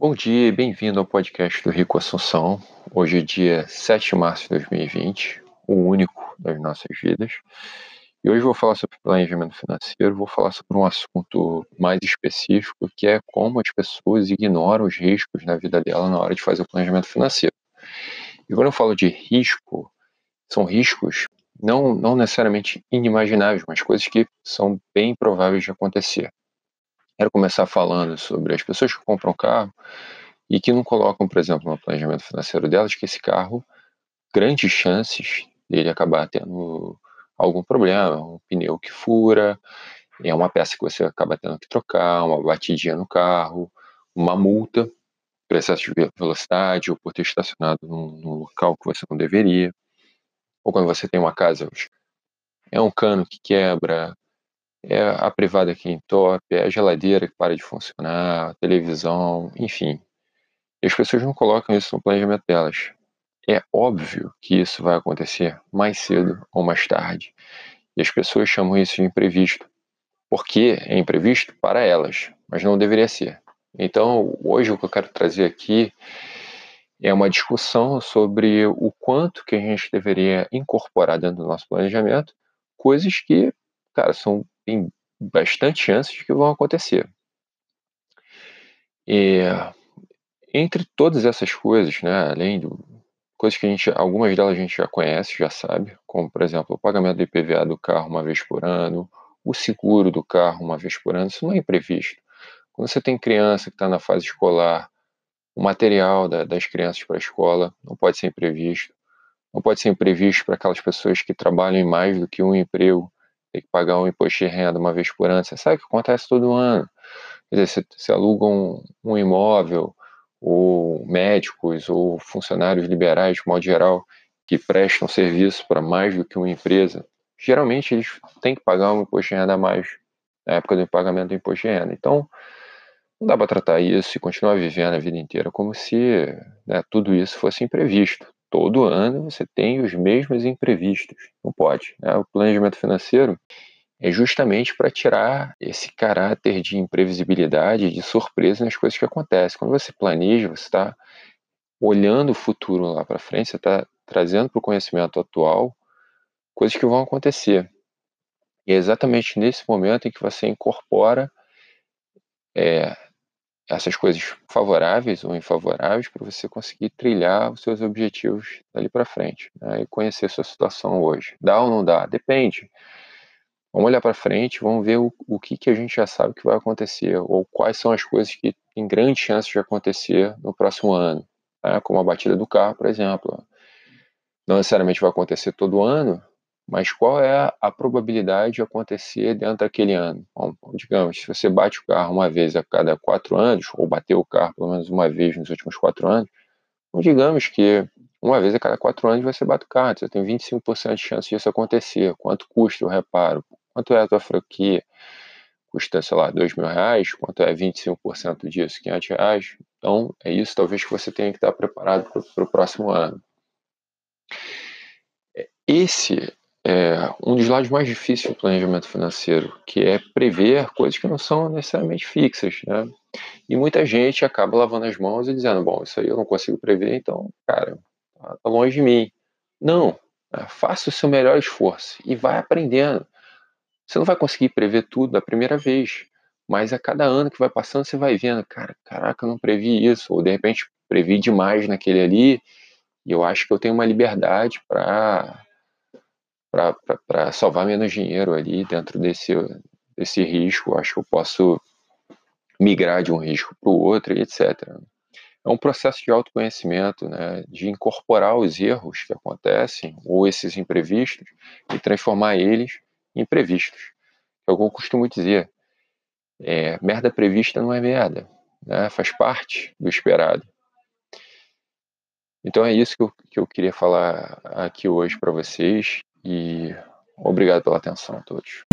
Bom dia e bem-vindo ao podcast do Rico Assunção. Hoje é dia 7 de março de 2020, o único das nossas vidas. E hoje vou falar sobre planejamento financeiro, vou falar sobre um assunto mais específico, que é como as pessoas ignoram os riscos na vida dela na hora de fazer o planejamento financeiro. E quando eu falo de risco, são riscos não, não necessariamente inimagináveis, mas coisas que são bem prováveis de acontecer. Quero começar falando sobre as pessoas que compram carro e que não colocam, por exemplo, no planejamento financeiro delas, que esse carro, grandes chances dele acabar tendo algum problema, um pneu que fura, é uma peça que você acaba tendo que trocar, uma batidinha no carro, uma multa por excesso de velocidade ou por ter estacionado num, num local que você não deveria, ou quando você tem uma casa, é um cano que quebra, é a privada que entope, é a geladeira que para de funcionar, a televisão, enfim. E as pessoas não colocam isso no planejamento delas. É óbvio que isso vai acontecer mais cedo ou mais tarde. E as pessoas chamam isso de imprevisto. Porque é imprevisto para elas, mas não deveria ser. Então, hoje o que eu quero trazer aqui é uma discussão sobre o quanto que a gente deveria incorporar dentro do nosso planejamento coisas que, cara, são tem bastante chances de que vão acontecer. E, entre todas essas coisas, né, além de coisas que a gente, algumas delas a gente já conhece, já sabe, como por exemplo o pagamento do IPVA do carro uma vez por ano, o seguro do carro uma vez por ano, isso não é imprevisto. Quando você tem criança que está na fase escolar, o material da, das crianças para a escola não pode ser imprevisto. Não pode ser imprevisto para aquelas pessoas que trabalham em mais do que um emprego tem que pagar um imposto de renda uma vez por ano. Você sabe que acontece todo ano. Quer dizer, você, aluga um, um imóvel, ou médicos, ou funcionários liberais, de modo geral, que prestam serviço para mais do que uma empresa, geralmente eles têm que pagar um imposto de renda a mais na época do pagamento do imposto de renda. Então, não dá para tratar isso e continuar vivendo a vida inteira como se né, tudo isso fosse imprevisto todo ano você tem os mesmos imprevistos. Não pode. Né? O planejamento financeiro é justamente para tirar esse caráter de imprevisibilidade, de surpresa nas coisas que acontecem. Quando você planeja, você está olhando o futuro lá para frente, você está trazendo para o conhecimento atual coisas que vão acontecer. E é exatamente nesse momento em que você incorpora é, essas coisas favoráveis ou infavoráveis para você conseguir trilhar os seus objetivos dali para frente né, e conhecer sua situação hoje. Dá ou não dá? Depende. Vamos olhar para frente, vamos ver o, o que, que a gente já sabe que vai acontecer ou quais são as coisas que têm grande chance de acontecer no próximo ano, né, como a batida do carro, por exemplo. Não necessariamente vai acontecer todo ano, mas qual é a probabilidade de acontecer dentro daquele ano? Bom, digamos, se você bate o carro uma vez a cada quatro anos, ou bateu o carro pelo menos uma vez nos últimos quatro anos, então digamos que uma vez a cada quatro anos você bate o carro, você tem 25% de chance disso acontecer. Quanto custa o reparo? Quanto é a tua franquia? Custa, sei lá, dois mil reais? Quanto é 25% disso? 500 reais? Então, é isso talvez que você tenha que estar preparado para o próximo ano. Esse é, um dos lados mais difíceis do planejamento financeiro, que é prever coisas que não são necessariamente fixas, né? E muita gente acaba lavando as mãos e dizendo, bom, isso aí eu não consigo prever, então, cara, tá, longe de mim. Não, né? faça o seu melhor esforço e vai aprendendo. Você não vai conseguir prever tudo da primeira vez, mas a cada ano que vai passando você vai vendo, cara, caraca, eu não previ isso, ou de repente previ demais naquele ali, e eu acho que eu tenho uma liberdade para para salvar menos dinheiro ali dentro desse, desse risco. Acho que eu posso migrar de um risco para o outro e etc. É um processo de autoconhecimento, né, de incorporar os erros que acontecem ou esses imprevistos e transformar eles em previstos. É o que eu costumo dizer. É, merda prevista não é merda, né, faz parte do esperado. Então é isso que eu, que eu queria falar aqui hoje para vocês. E obrigado pela atenção a todos.